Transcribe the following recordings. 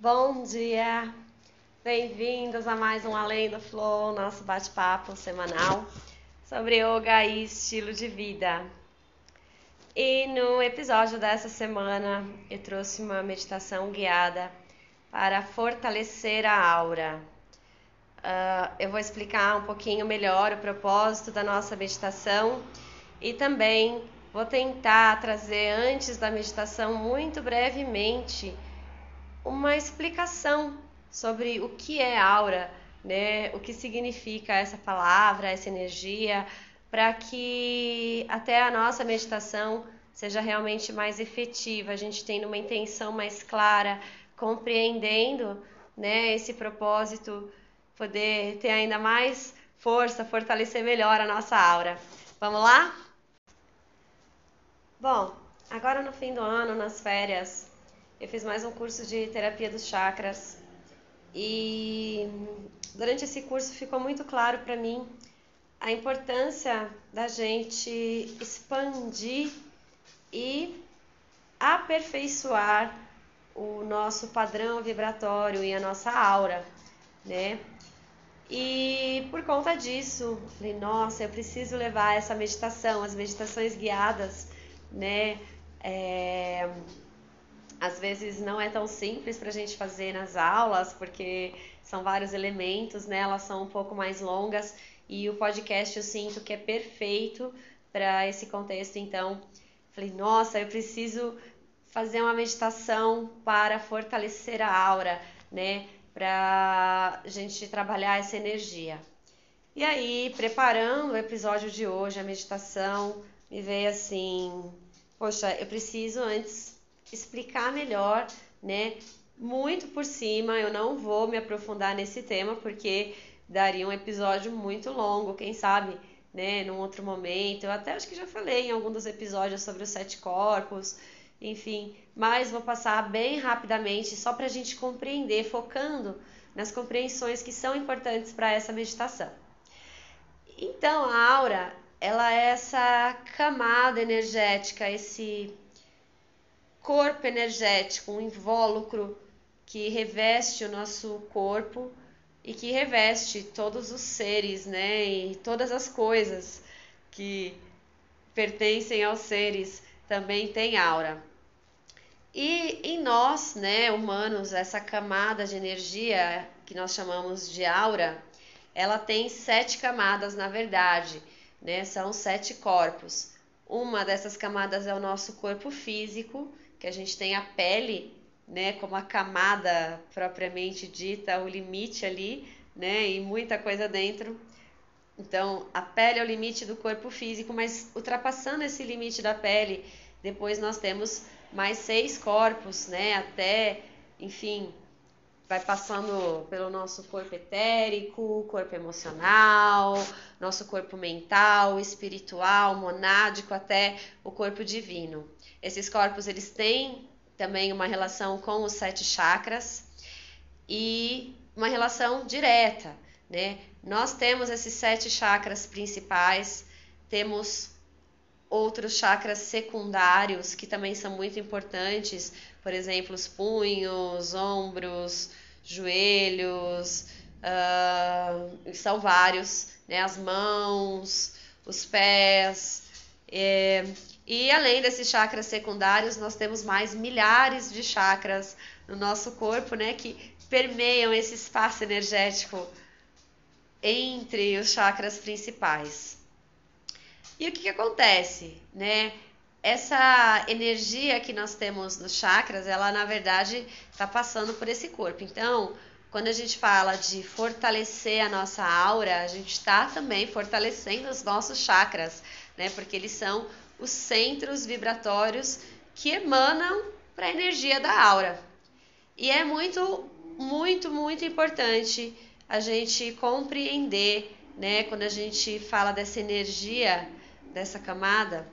Bom dia, bem-vindos a mais um Além do Flow, nosso bate-papo semanal sobre yoga e estilo de vida. E no episódio dessa semana eu trouxe uma meditação guiada para fortalecer a aura. Uh, eu vou explicar um pouquinho melhor o propósito da nossa meditação e também vou tentar trazer antes da meditação, muito brevemente, uma explicação sobre o que é aura, né? O que significa essa palavra, essa energia, para que até a nossa meditação seja realmente mais efetiva, a gente tendo uma intenção mais clara, compreendendo, né, esse propósito, poder ter ainda mais força, fortalecer melhor a nossa aura. Vamos lá? Bom, agora no fim do ano, nas férias, eu fiz mais um curso de terapia dos chakras e durante esse curso ficou muito claro para mim a importância da gente expandir e aperfeiçoar o nosso padrão vibratório e a nossa aura, né? E por conta disso, falei, nossa, eu preciso levar essa meditação, as meditações guiadas, né? É, às vezes não é tão simples para a gente fazer nas aulas, porque são vários elementos, né? Elas são um pouco mais longas e o podcast eu sinto que é perfeito para esse contexto. Então, falei, nossa, eu preciso fazer uma meditação para fortalecer a aura, né? Para a gente trabalhar essa energia. E aí, preparando o episódio de hoje, a meditação, me veio assim: poxa, eu preciso antes explicar melhor, né? Muito por cima, eu não vou me aprofundar nesse tema porque daria um episódio muito longo, quem sabe, né, num outro momento. Eu até acho que já falei em algum dos episódios sobre os sete corpos, enfim, mas vou passar bem rapidamente só para a gente compreender, focando nas compreensões que são importantes para essa meditação. Então, a aura, ela é essa camada energética, esse corpo energético, um invólucro que reveste o nosso corpo e que reveste todos os seres, né, e todas as coisas que pertencem aos seres também tem aura. E em nós, né, humanos, essa camada de energia que nós chamamos de aura, ela tem sete camadas na verdade, né? São sete corpos. Uma dessas camadas é o nosso corpo físico, que a gente tem a pele, né, como a camada propriamente dita, o limite ali, né, e muita coisa dentro. Então, a pele é o limite do corpo físico, mas ultrapassando esse limite da pele, depois nós temos mais seis corpos, né, até, enfim, vai passando pelo nosso corpo etérico, corpo emocional, nosso corpo mental, espiritual, monádico, até o corpo divino. Esses corpos eles têm também uma relação com os sete chakras e uma relação direta, né? Nós temos esses sete chakras principais, temos outros chakras secundários que também são muito importantes, por exemplo, os punhos, ombros, joelhos, uh, são vários, né? As mãos, os pés. É, e além desses chakras secundários, nós temos mais milhares de chakras no nosso corpo, né, que permeiam esse espaço energético entre os chakras principais. E o que, que acontece, né? Essa energia que nós temos nos chakras, ela na verdade está passando por esse corpo. Então, quando a gente fala de fortalecer a nossa aura, a gente está também fortalecendo os nossos chakras, né? Porque eles são os centros vibratórios que emanam para a energia da aura. E é muito, muito, muito importante a gente compreender, né, quando a gente fala dessa energia, dessa camada,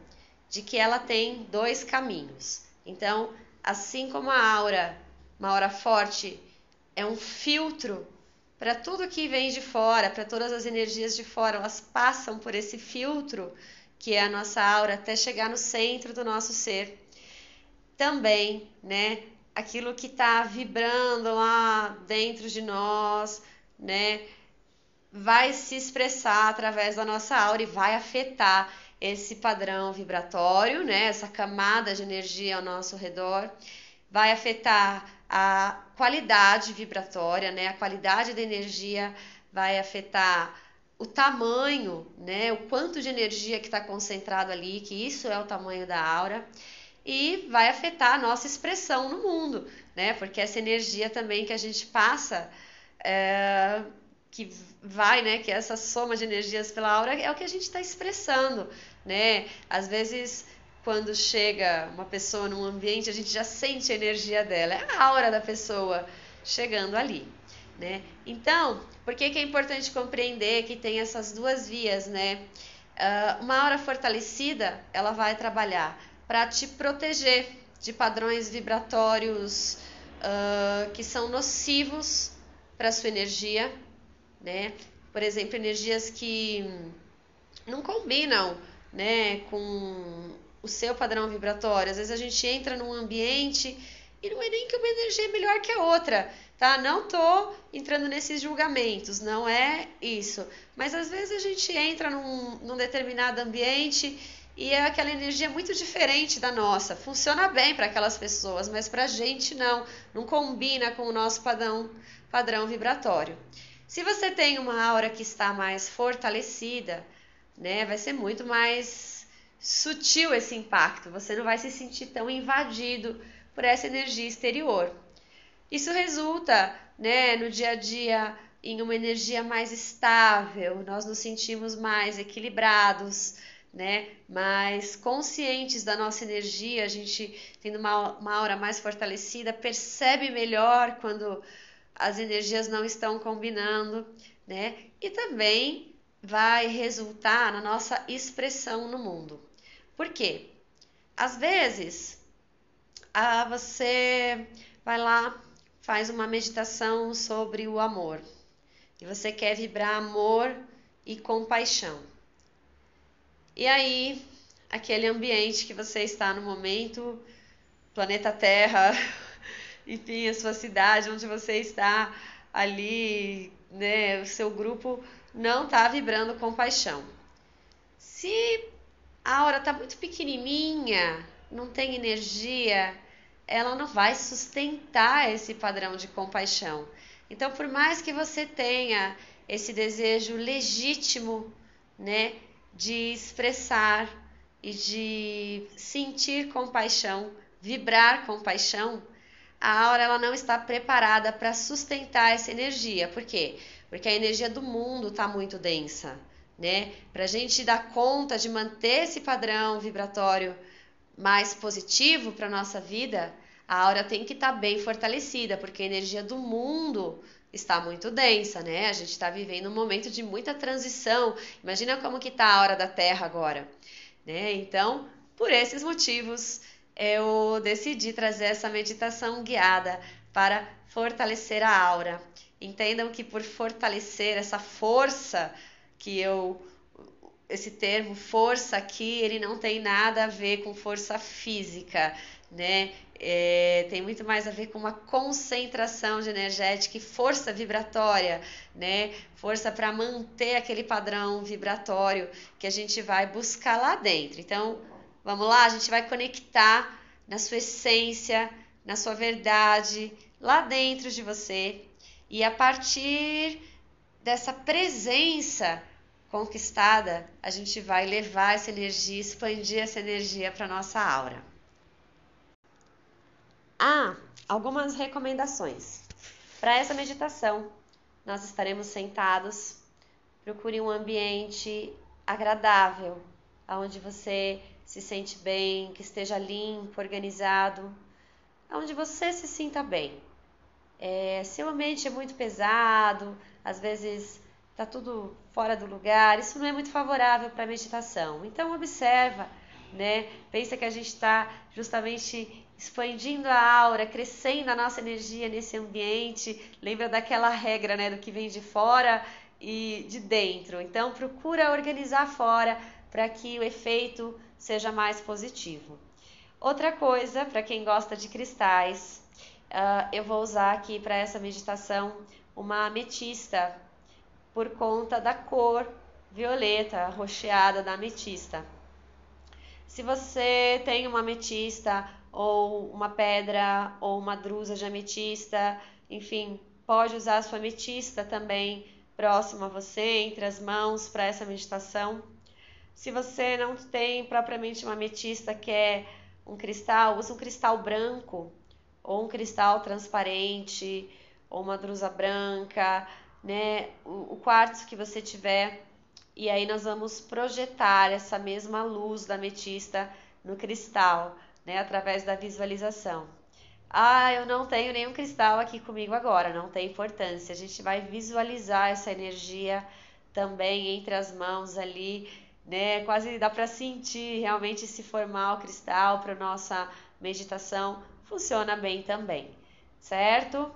de que ela tem dois caminhos. Então, assim como a aura, uma aura forte, é um filtro para tudo que vem de fora, para todas as energias de fora, elas passam por esse filtro que é a nossa aura, até chegar no centro do nosso ser. Também, né, aquilo que está vibrando lá dentro de nós, né? Vai se expressar através da nossa aura e vai afetar esse padrão vibratório, né? Essa camada de energia ao nosso redor, vai afetar a qualidade vibratória, né? A qualidade da energia vai afetar o tamanho, né? O quanto de energia que está concentrado ali, que isso é o tamanho da aura e vai afetar a nossa expressão no mundo, né? Porque essa energia também que a gente passa, é, que vai, né? Que essa soma de energias pela aura é o que a gente está expressando, né? Às vezes, quando chega uma pessoa num ambiente, a gente já sente a energia dela, é a aura da pessoa chegando ali, né? Então, por que, que é importante compreender que tem essas duas vias, né? Uh, uma aura fortalecida, ela vai trabalhar para te proteger de padrões vibratórios uh, que são nocivos para a sua energia, né? Por exemplo, energias que não combinam, né, com o seu padrão vibratório. Às vezes a gente entra num ambiente e não é nem que uma energia é melhor que a outra, tá? Não tô entrando nesses julgamentos, não é isso. Mas às vezes a gente entra num, num determinado ambiente e é aquela energia muito diferente da nossa. Funciona bem para aquelas pessoas, mas para a gente não. Não combina com o nosso padrão, padrão vibratório. Se você tem uma aura que está mais fortalecida, né, vai ser muito mais sutil esse impacto. Você não vai se sentir tão invadido por essa energia exterior. Isso resulta, né, no dia a dia em uma energia mais estável, nós nos sentimos mais equilibrados, né, mais conscientes da nossa energia, a gente tendo uma, uma aura mais fortalecida, percebe melhor quando as energias não estão combinando, né? E também vai resultar na nossa expressão no mundo. Por quê? Às vezes, ah, você vai lá, faz uma meditação sobre o amor. E você quer vibrar amor e compaixão. E aí, aquele ambiente que você está no momento, planeta Terra, enfim, a sua cidade, onde você está ali, né, o seu grupo não está vibrando com paixão. Se a aura está muito pequenininha, não tem energia, ela não vai sustentar esse padrão de compaixão. Então, por mais que você tenha esse desejo legítimo, né, de expressar e de sentir compaixão, vibrar compaixão, a aura ela não está preparada para sustentar essa energia. Por quê? Porque a energia do mundo está muito densa, né? Para a gente dar conta de manter esse padrão vibratório mais positivo para nossa vida, a aura tem que estar tá bem fortalecida, porque a energia do mundo está muito densa, né? A gente está vivendo um momento de muita transição. Imagina como que está a hora da Terra agora, né? Então, por esses motivos, eu decidi trazer essa meditação guiada para fortalecer a aura. Entendam que por fortalecer essa força que eu esse termo força aqui, ele não tem nada a ver com força física, né? É, tem muito mais a ver com uma concentração de energética e força vibratória, né? Força para manter aquele padrão vibratório que a gente vai buscar lá dentro. Então, vamos lá, a gente vai conectar na sua essência, na sua verdade, lá dentro de você. E a partir dessa presença conquistada, a gente vai levar essa energia, expandir essa energia para nossa aura. Ah, algumas recomendações. Para essa meditação, nós estaremos sentados. Procure um ambiente agradável, onde você se sente bem, que esteja limpo, organizado, onde você se sinta bem. É, se o ambiente é muito pesado, às vezes está tudo fora do lugar, isso não é muito favorável para a meditação. Então observa, né? Pensa que a gente está justamente expandindo a aura, crescendo a nossa energia nesse ambiente. Lembra daquela regra, né, do que vem de fora e de dentro. Então procura organizar fora para que o efeito seja mais positivo. Outra coisa, para quem gosta de cristais, uh, eu vou usar aqui para essa meditação uma ametista, por conta da cor violeta, rocheada da ametista. Se você tem uma ametista ou uma pedra ou uma drusa de ametista, enfim, pode usar a sua ametista também próximo a você, entre as mãos, para essa meditação. Se você não tem propriamente uma ametista que é um cristal, use um cristal branco ou um cristal transparente ou uma drusa branca, né? O, o quartzo que você tiver. E aí nós vamos projetar essa mesma luz da ametista no cristal, né? Através da visualização. Ah, eu não tenho nenhum cristal aqui comigo agora, não tem importância. A gente vai visualizar essa energia também entre as mãos ali, né? Quase dá para sentir realmente se formar o cristal para nossa meditação, funciona bem também, certo?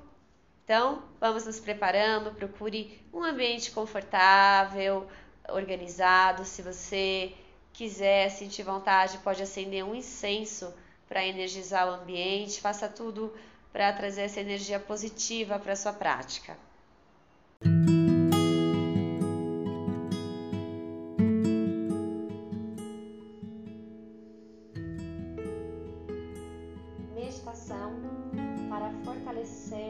Então, vamos nos preparando, procure um ambiente confortável, organizado. Se você quiser, sentir vontade, pode acender um incenso para energizar o ambiente. Faça tudo para trazer essa energia positiva para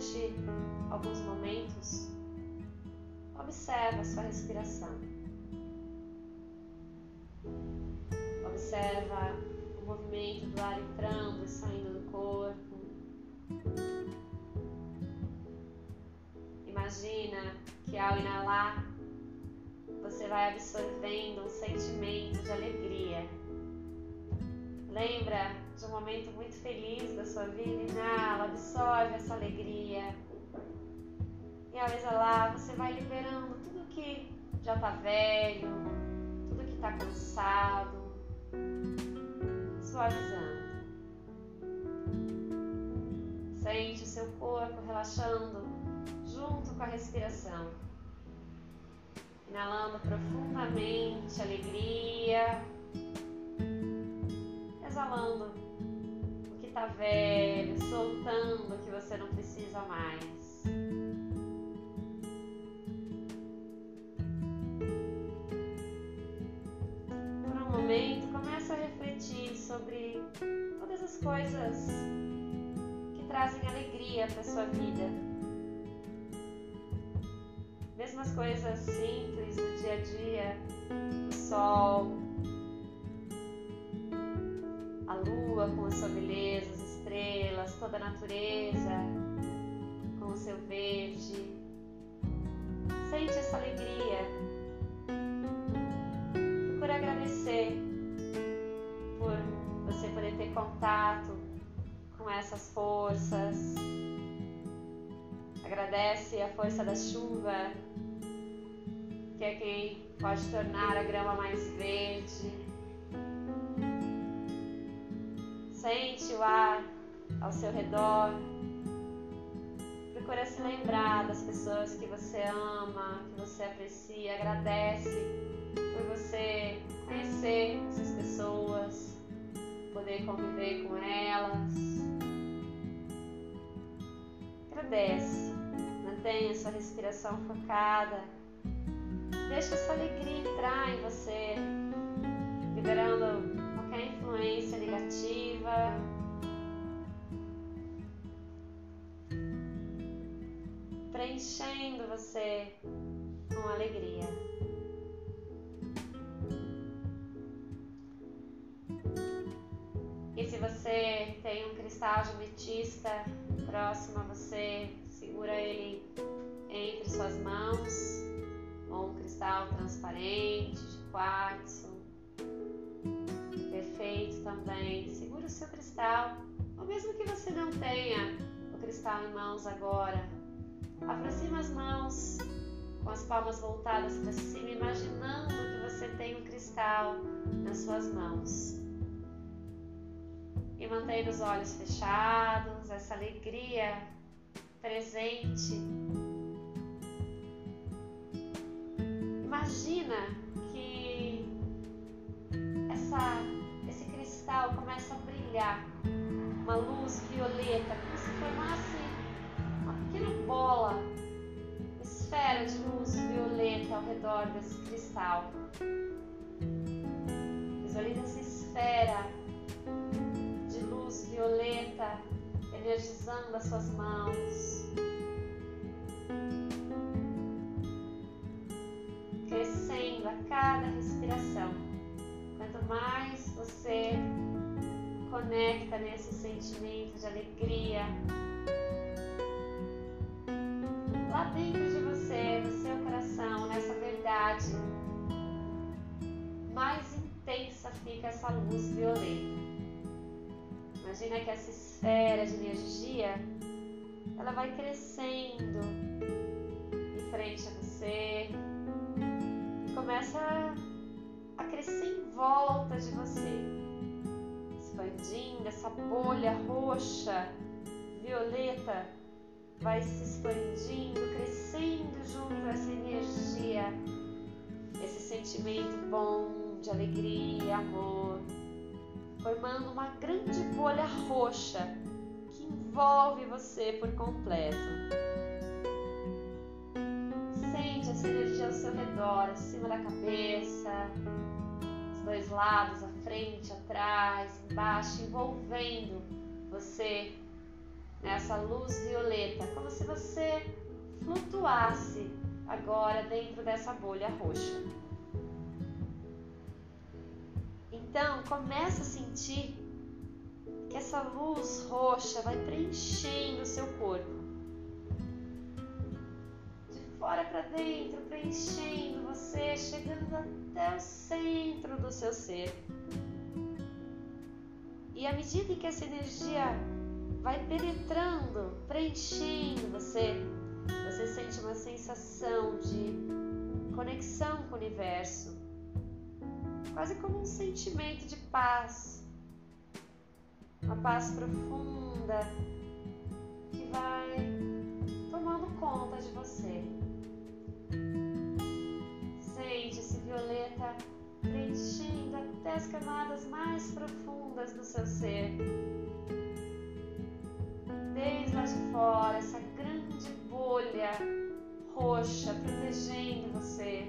sua prática. Observa a sua respiração. Observa o movimento do ar entrando e saindo do corpo. Imagina que ao inalar você vai absorvendo um sentimento de alegria. Lembra de um momento muito feliz da sua vida? Inala, absorve essa alegria. E ao exalar, você vai liberando tudo que já está velho, tudo que está cansado, suavizando. Sente o seu corpo relaxando junto com a respiração. Inalando profundamente alegria. Exalando está velho, soltando o que você não precisa mais. momento, começa a refletir sobre todas as coisas que trazem alegria para sua vida. Mesmo as coisas simples do dia a dia, o sol, a lua com a sua beleza, as estrelas, toda a natureza com o seu verde. Sente essa alegria agradecer por você poder ter contato com essas forças. Agradece a força da chuva, que é quem pode tornar a grama mais verde. Sente o ar ao seu redor. Procura se lembrar das pessoas que você ama, que você aprecia. Agradece por você conhecer essas pessoas, poder conviver com elas. Agradece, mantenha sua respiração focada, deixa essa alegria entrar em você, Preenchendo você com alegria. E se você tem um cristal de ametista próximo a você, segura ele entre suas mãos, ou um cristal transparente de quartzo, perfeito também. Segura o seu cristal, ou mesmo que você não tenha o cristal em mãos agora. Aproxima as mãos com as palmas voltadas para cima, imaginando que você tem um cristal nas suas mãos. E mantenha os olhos fechados, essa alegria presente. Imagina que essa, esse cristal começa a brilhar, uma luz violeta, como se formasse pequena bola, esfera de luz violeta ao redor desse cristal. Visualize essa esfera de luz violeta energizando as suas mãos. Crescendo a cada respiração. Quanto mais você conecta nesse sentimento de alegria, dentro de você, no seu coração, nessa verdade, mais intensa fica essa luz violeta. Imagina que essa esfera de energia ela vai crescendo em frente a você. E começa a crescer em volta de você, expandindo essa bolha roxa, violeta, vai se expandindo, crescendo junto a essa energia, esse sentimento bom de alegria, amor formando uma grande bolha roxa que envolve você por completo. Sente essa energia ao seu redor, acima da cabeça, os dois lados, à frente, atrás, embaixo, envolvendo você nessa luz violeta, como se você flutuasse agora dentro dessa bolha roxa. Então, começa a sentir que essa luz roxa vai preenchendo o seu corpo. De fora para dentro, preenchendo você, chegando até o centro do seu ser. E à medida que essa energia vai penetrando, preenchendo você, você sente uma sensação de conexão com o universo quase como um sentimento de paz, uma paz profunda que vai tomando conta de você. Sente esse violeta preenchendo até as camadas mais profundas do seu ser. Desde lá de fora, essa grande bolha roxa protegendo você.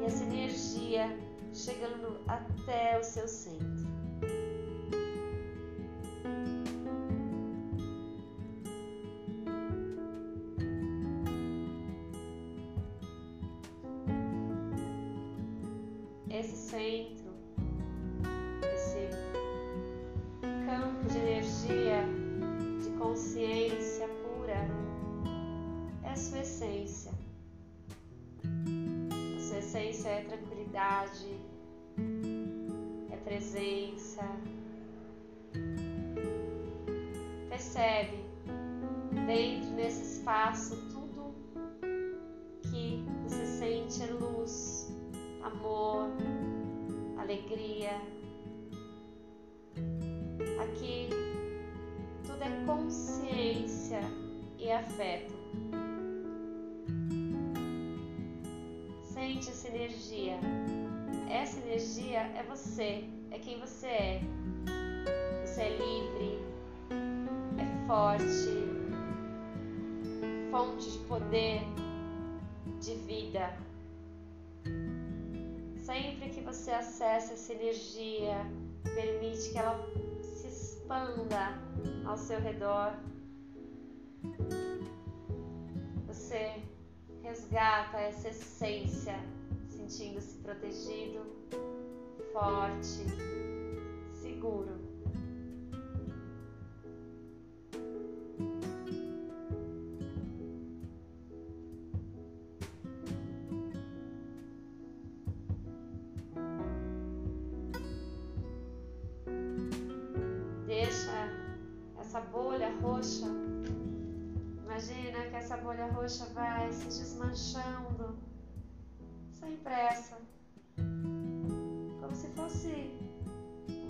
E essa energia chegando até o seu centro. Percebe dentro desse espaço tudo que você sente é luz, amor, alegria. Aqui tudo é consciência e afeto. Sente essa energia. Essa energia é você é quem você é. Você é livre, forte, fonte de poder, de vida. Sempre que você acessa essa energia, permite que ela se expanda ao seu redor. Você resgata essa essência, sentindo-se protegido, forte, seguro. Pressa, como se fosse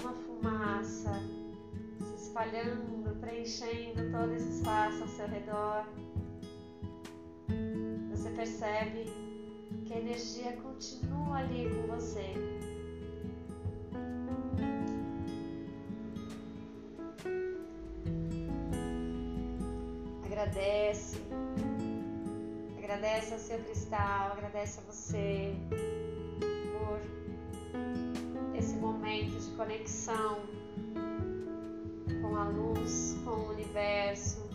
uma fumaça se espalhando, preenchendo todo esse espaço ao seu redor. Você percebe que a energia continua ali com você. Agradece, agradece ao seu cristal, agradece a você por esse momento de conexão com a luz, com o universo.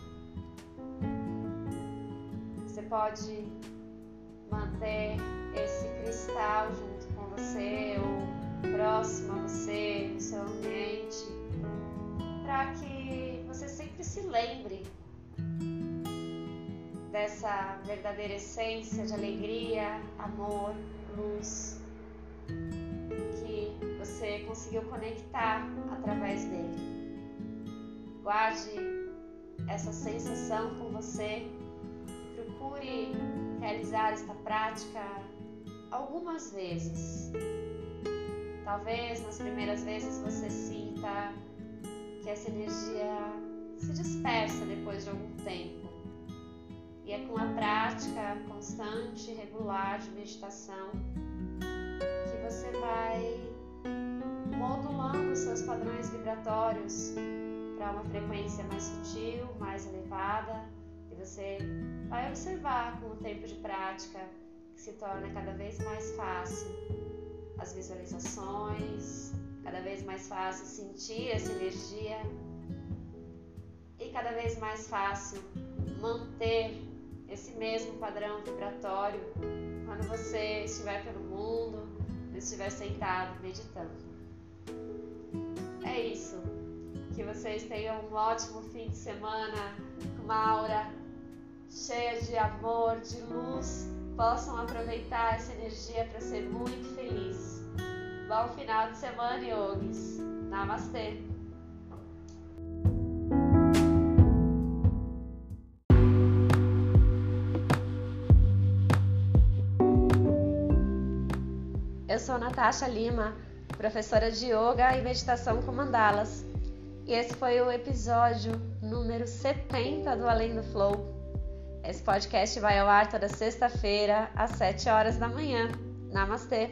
Você pode manter esse cristal junto com você ou próximo a você, no seu ambiente, para que você sempre se lembre dessa verdadeira essência de alegria, amor, luz que você conseguiu conectar através dele. Guarde essa sensação com você, procure realizar esta prática algumas vezes. Talvez nas primeiras vezes você sinta que essa energia se dispersa depois de algum tempo. E é com a prática constante regular de meditação que você vai modulando seus padrões vibratórios para uma frequência mais sutil, mais elevada, e você vai observar com o tempo de prática que se torna cada vez mais fácil as visualizações, cada vez mais fácil sentir essa energia e cada vez mais fácil manter esse mesmo padrão vibratório quando você estiver pelo mundo, estiver sentado meditando. É isso. Que vocês tenham um ótimo fim de semana, uma aura cheia de amor, de luz, possam aproveitar essa energia para ser muito feliz. Bom final de semana, yogis. Namastê. Sou Natasha Lima, professora de Yoga e Meditação com Mandalas. E esse foi o episódio número 70 do Além do Flow. Esse podcast vai ao ar toda sexta-feira, às 7 horas da manhã. Namastê!